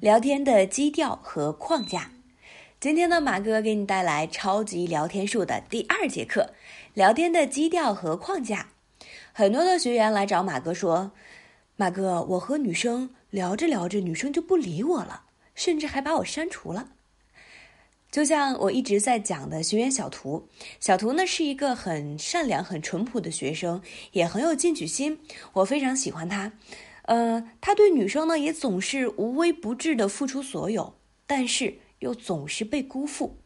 聊天的基调和框架。今天呢，马哥给你带来超级聊天术的第二节课：聊天的基调和框架。很多的学员来找马哥说：“马哥，我和女生聊着聊着，女生就不理我了，甚至还把我删除了。”就像我一直在讲的学员小图，小图呢是一个很善良、很淳朴的学生，也很有进取心，我非常喜欢他。呃，他对女生呢也总是无微不至的付出所有，但是又总是被辜负，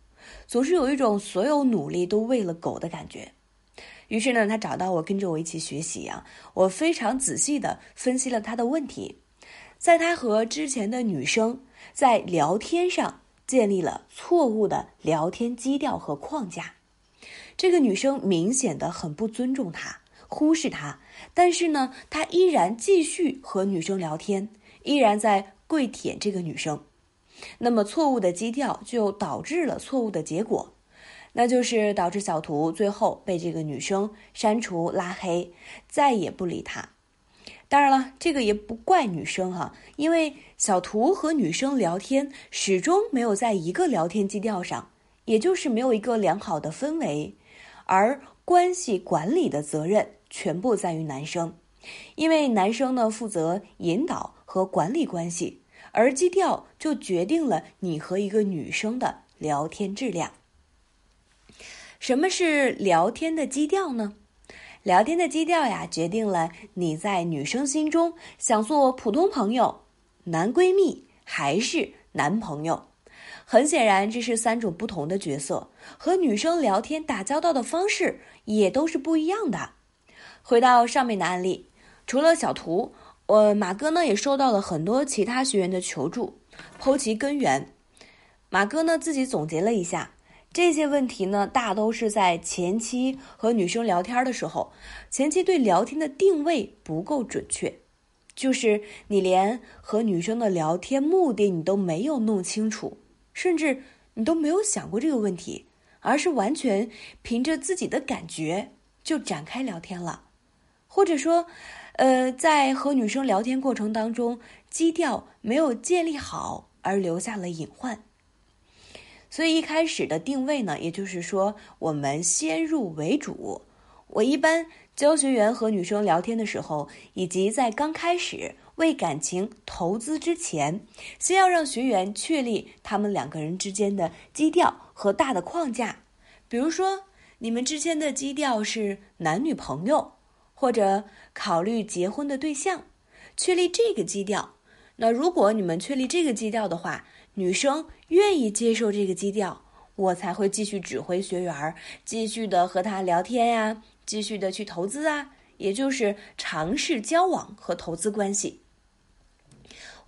总是有一种所有努力都喂了狗的感觉。于是呢，他找到我，跟着我一起学习啊。我非常仔细的分析了他的问题，在他和之前的女生在聊天上。建立了错误的聊天基调和框架，这个女生明显的很不尊重他，忽视他，但是呢，他依然继续和女生聊天，依然在跪舔这个女生。那么错误的基调就导致了错误的结果，那就是导致小图最后被这个女生删除拉黑，再也不理他。当然了，这个也不怪女生哈，因为小图和女生聊天始终没有在一个聊天基调上，也就是没有一个良好的氛围，而关系管理的责任全部在于男生，因为男生呢负责引导和管理关系，而基调就决定了你和一个女生的聊天质量。什么是聊天的基调呢？聊天的基调呀，决定了你在女生心中想做普通朋友、男闺蜜还是男朋友。很显然，这是三种不同的角色，和女生聊天打交道的方式也都是不一样的。回到上面的案例，除了小图，呃，马哥呢也收到了很多其他学员的求助，剖其根源。马哥呢自己总结了一下。这些问题呢，大都是在前期和女生聊天的时候，前期对聊天的定位不够准确，就是你连和女生的聊天目的你都没有弄清楚，甚至你都没有想过这个问题，而是完全凭着自己的感觉就展开聊天了，或者说，呃，在和女生聊天过程当中，基调没有建立好，而留下了隐患。所以一开始的定位呢，也就是说，我们先入为主。我一般教学员和女生聊天的时候，以及在刚开始为感情投资之前，先要让学员确立他们两个人之间的基调和大的框架。比如说，你们之间的基调是男女朋友，或者考虑结婚的对象，确立这个基调。那如果你们确立这个基调的话，女生愿意接受这个基调，我才会继续指挥学员，继续的和他聊天呀，继续的去投资啊，也就是尝试交往和投资关系。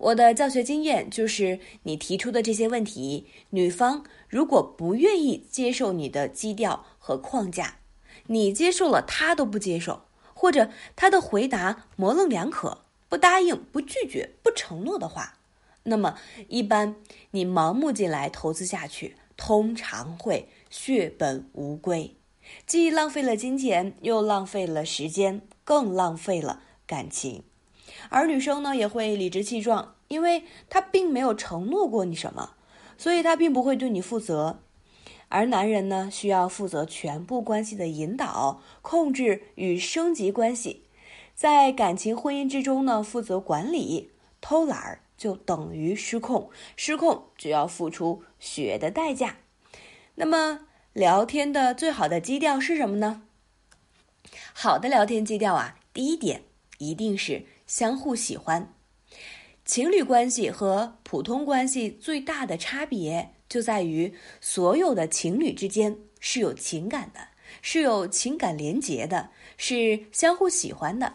我的教学经验就是，你提出的这些问题，女方如果不愿意接受你的基调和框架，你接受了，她都不接受，或者她的回答模棱两可，不答应、不拒绝、不承诺的话。那么，一般你盲目进来投资下去，通常会血本无归，既浪费了金钱，又浪费了时间，更浪费了感情。而女生呢，也会理直气壮，因为她并没有承诺过你什么，所以她并不会对你负责。而男人呢，需要负责全部关系的引导、控制与升级关系，在感情婚姻之中呢，负责管理、偷懒儿。就等于失控，失控就要付出血的代价。那么，聊天的最好的基调是什么呢？好的聊天基调啊，第一点一定是相互喜欢。情侣关系和普通关系最大的差别就在于，所有的情侣之间是有情感的，是有情感连结的，是相互喜欢的，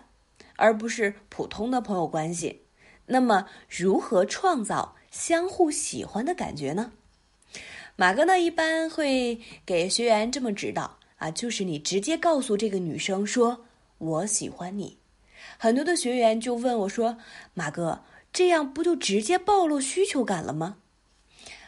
而不是普通的朋友关系。那么，如何创造相互喜欢的感觉呢？马哥呢，一般会给学员这么指导啊，就是你直接告诉这个女生说“我喜欢你”。很多的学员就问我说：“马哥，这样不就直接暴露需求感了吗？”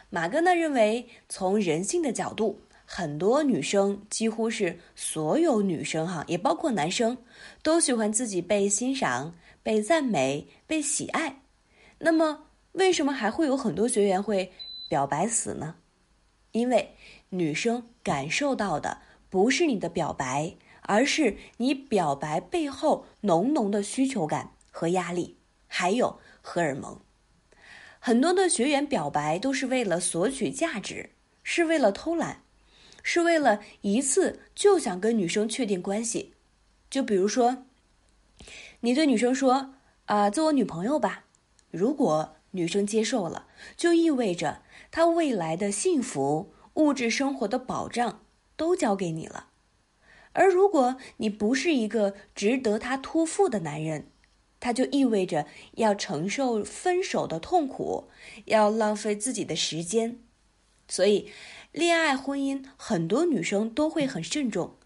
马哥呢认为，从人性的角度，很多女生，几乎是所有女生哈，也包括男生，都喜欢自己被欣赏。被赞美、被喜爱，那么为什么还会有很多学员会表白死呢？因为女生感受到的不是你的表白，而是你表白背后浓浓的需求感和压力，还有荷尔蒙。很多的学员表白都是为了索取价值，是为了偷懒，是为了一次就想跟女生确定关系。就比如说，你对女生说：“啊，做我女朋友吧。”如果女生接受了，就意味着她未来的幸福、物质生活的保障都交给你了。而如果你不是一个值得她托付的男人，他就意味着要承受分手的痛苦，要浪费自己的时间，所以，恋爱婚姻很多女生都会很慎重，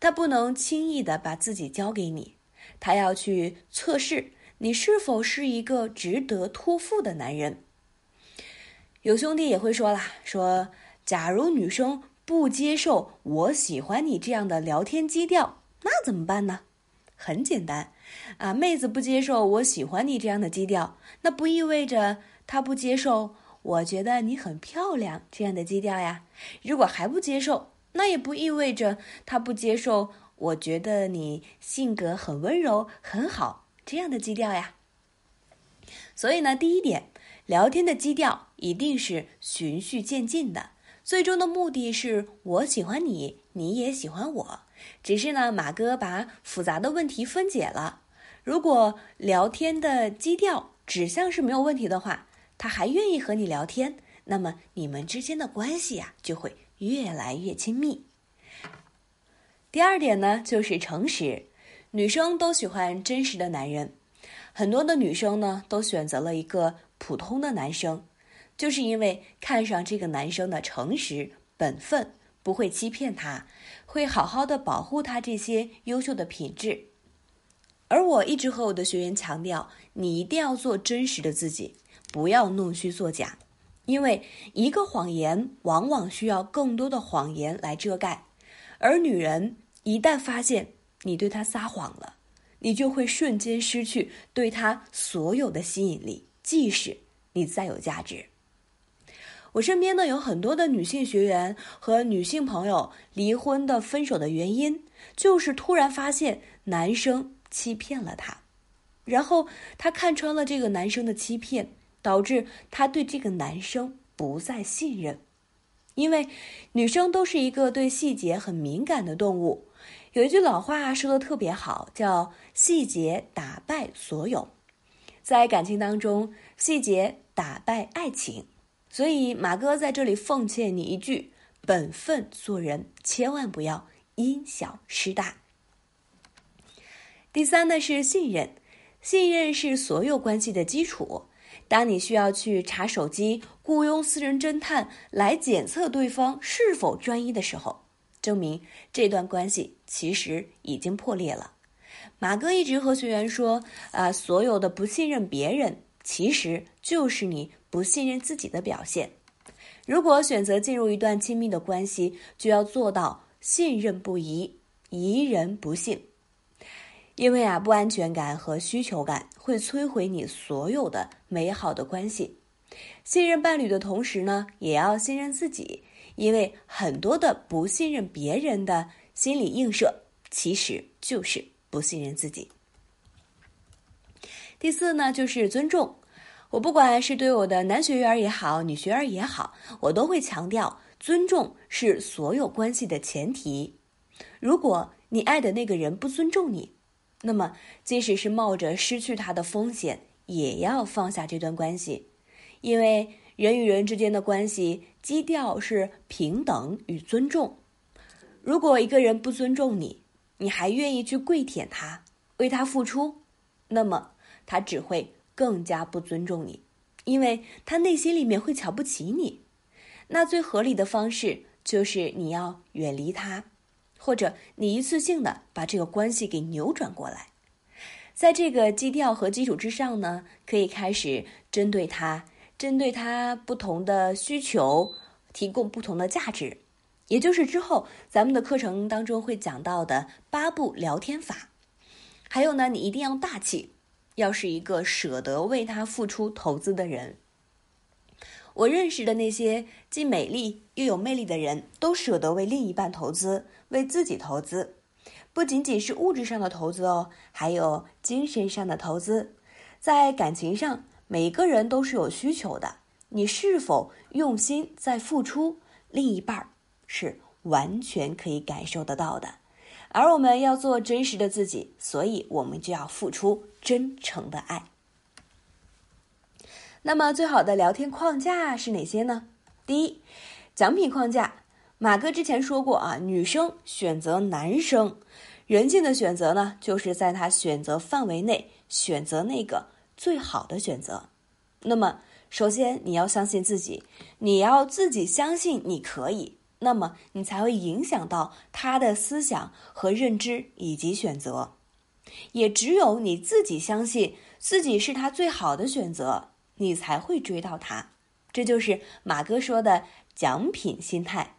她不能轻易的把自己交给你，她要去测试你是否是一个值得托付的男人。有兄弟也会说啦，说假如女生不接受我喜欢你这样的聊天基调，那怎么办呢？很简单，啊，妹子不接受我喜欢你这样的基调，那不意味着她不接受我觉得你很漂亮这样的基调呀。如果还不接受，那也不意味着她不接受我觉得你性格很温柔很好这样的基调呀。所以呢，第一点，聊天的基调一定是循序渐进的，最终的目的是我喜欢你，你也喜欢我。只是呢，马哥把复杂的问题分解了。如果聊天的基调指向是没有问题的话，他还愿意和你聊天，那么你们之间的关系呀就会越来越亲密。第二点呢，就是诚实。女生都喜欢真实的男人，很多的女生呢都选择了一个普通的男生，就是因为看上这个男生的诚实、本分。不会欺骗他，会好好的保护他这些优秀的品质。而我一直和我的学员强调，你一定要做真实的自己，不要弄虚作假，因为一个谎言往往需要更多的谎言来遮盖。而女人一旦发现你对她撒谎了，你就会瞬间失去对她所有的吸引力，即使你再有价值。我身边呢有很多的女性学员和女性朋友离婚的分手的原因，就是突然发现男生欺骗了她，然后她看穿了这个男生的欺骗，导致她对这个男生不再信任。因为女生都是一个对细节很敏感的动物，有一句老话说的特别好，叫“细节打败所有”。在感情当中，细节打败爱情。所以，马哥在这里奉劝你一句：本分做人，千万不要因小失大。第三呢是信任，信任是所有关系的基础。当你需要去查手机、雇佣私人侦探来检测对方是否专一的时候，证明这段关系其实已经破裂了。马哥一直和学员说：啊，所有的不信任别人，其实就是你。不信任自己的表现。如果选择进入一段亲密的关系，就要做到信任不疑，疑人不信。因为啊，不安全感和需求感会摧毁你所有的美好的关系。信任伴侣的同时呢，也要信任自己，因为很多的不信任别人的心理映射，其实就是不信任自己。第四呢，就是尊重。我不管是对我的男学员也好，女学员也好，我都会强调，尊重是所有关系的前提。如果你爱的那个人不尊重你，那么即使是冒着失去他的风险，也要放下这段关系。因为人与人之间的关系基调是平等与尊重。如果一个人不尊重你，你还愿意去跪舔他，为他付出，那么他只会。更加不尊重你，因为他内心里面会瞧不起你。那最合理的方式就是你要远离他，或者你一次性的把这个关系给扭转过来。在这个基调和基础之上呢，可以开始针对他，针对他不同的需求，提供不同的价值，也就是之后咱们的课程当中会讲到的八步聊天法。还有呢，你一定要大气。要是一个舍得为他付出投资的人，我认识的那些既美丽又有魅力的人，都舍得为另一半投资，为自己投资，不仅仅是物质上的投资哦，还有精神上的投资。在感情上，每个人都是有需求的，你是否用心在付出，另一半是完全可以感受得到的。而我们要做真实的自己，所以我们就要付出真诚的爱。那么，最好的聊天框架是哪些呢？第一，奖品框架。马哥之前说过啊，女生选择男生，人性的选择呢，就是在他选择范围内选择那个最好的选择。那么，首先你要相信自己，你要自己相信你可以，那么你才会影响到他的思想和认知以及选择。也只有你自己相信自己是他最好的选择。你才会追到他，这就是马哥说的奖品心态。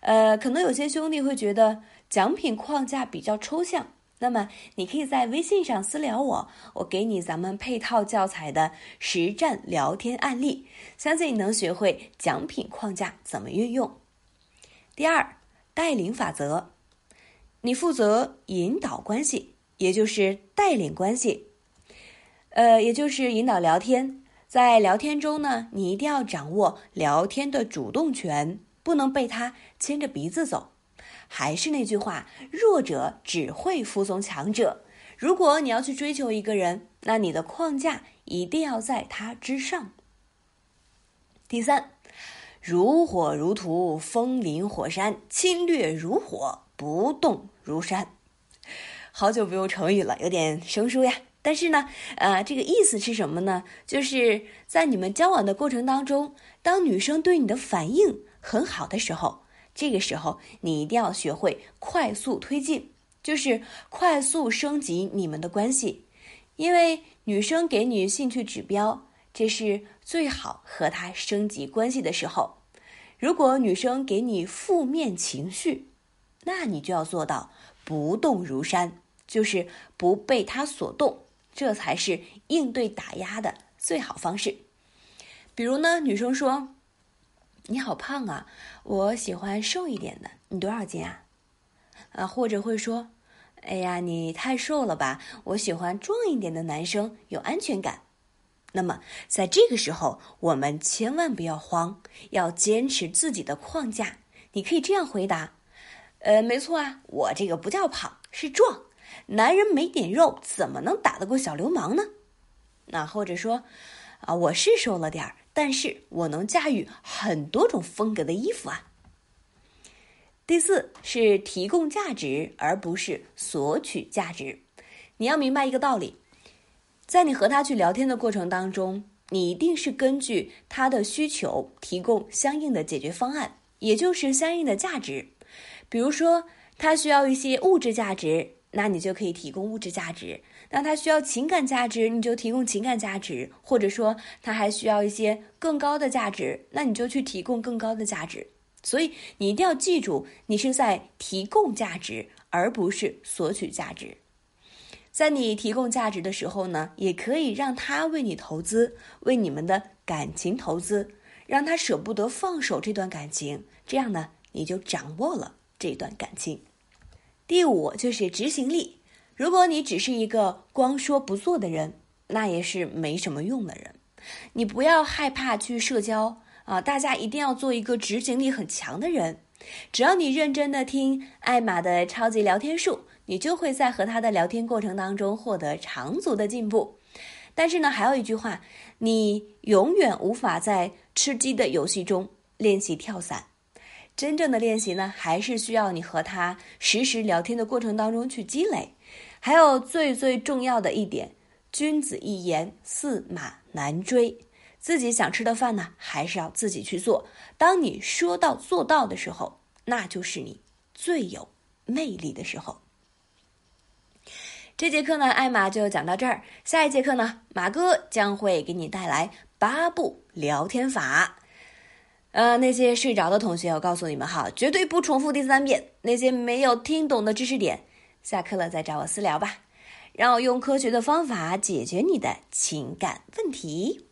呃，可能有些兄弟会觉得奖品框架比较抽象，那么你可以在微信上私聊我，我给你咱们配套教材的实战聊天案例，相信你能学会奖品框架怎么运用。第二，带领法则，你负责引导关系，也就是带领关系，呃，也就是引导聊天。在聊天中呢，你一定要掌握聊天的主动权，不能被他牵着鼻子走。还是那句话，弱者只会服从强者。如果你要去追求一个人，那你的框架一定要在他之上。第三，如火如荼，风林火山，侵略如火，不动如山。好久不用成语了，有点生疏呀。但是呢，呃，这个意思是什么呢？就是在你们交往的过程当中，当女生对你的反应很好的时候，这个时候你一定要学会快速推进，就是快速升级你们的关系。因为女生给你兴趣指标，这是最好和她升级关系的时候。如果女生给你负面情绪，那你就要做到不动如山，就是不被他所动。这才是应对打压的最好方式。比如呢，女生说：“你好胖啊，我喜欢瘦一点的。你多少斤啊？”啊，或者会说：“哎呀，你太瘦了吧，我喜欢壮一点的男生，有安全感。”那么，在这个时候，我们千万不要慌，要坚持自己的框架。你可以这样回答：“呃，没错啊，我这个不叫胖，是壮。”男人没点肉，怎么能打得过小流氓呢？那或者说，啊，我是瘦了点儿，但是我能驾驭很多种风格的衣服啊。第四是提供价值，而不是索取价值。你要明白一个道理，在你和他去聊天的过程当中，你一定是根据他的需求提供相应的解决方案，也就是相应的价值。比如说，他需要一些物质价值。那你就可以提供物质价值，那他需要情感价值，你就提供情感价值，或者说他还需要一些更高的价值，那你就去提供更高的价值。所以你一定要记住，你是在提供价值，而不是索取价值。在你提供价值的时候呢，也可以让他为你投资，为你们的感情投资，让他舍不得放手这段感情，这样呢，你就掌握了这段感情。第五就是执行力。如果你只是一个光说不做的人，那也是没什么用的人。你不要害怕去社交啊！大家一定要做一个执行力很强的人。只要你认真的听艾玛的超级聊天术，你就会在和他的聊天过程当中获得长足的进步。但是呢，还有一句话，你永远无法在吃鸡的游戏中练习跳伞。真正的练习呢，还是需要你和他实时聊天的过程当中去积累。还有最最重要的一点，君子一言，驷马难追。自己想吃的饭呢，还是要自己去做。当你说到做到的时候，那就是你最有魅力的时候。这节课呢，艾玛就讲到这儿。下一节课呢，马哥将会给你带来八步聊天法。呃，那些睡着的同学，我告诉你们哈，绝对不重复第三遍。那些没有听懂的知识点，下课了再找我私聊吧，让我用科学的方法解决你的情感问题。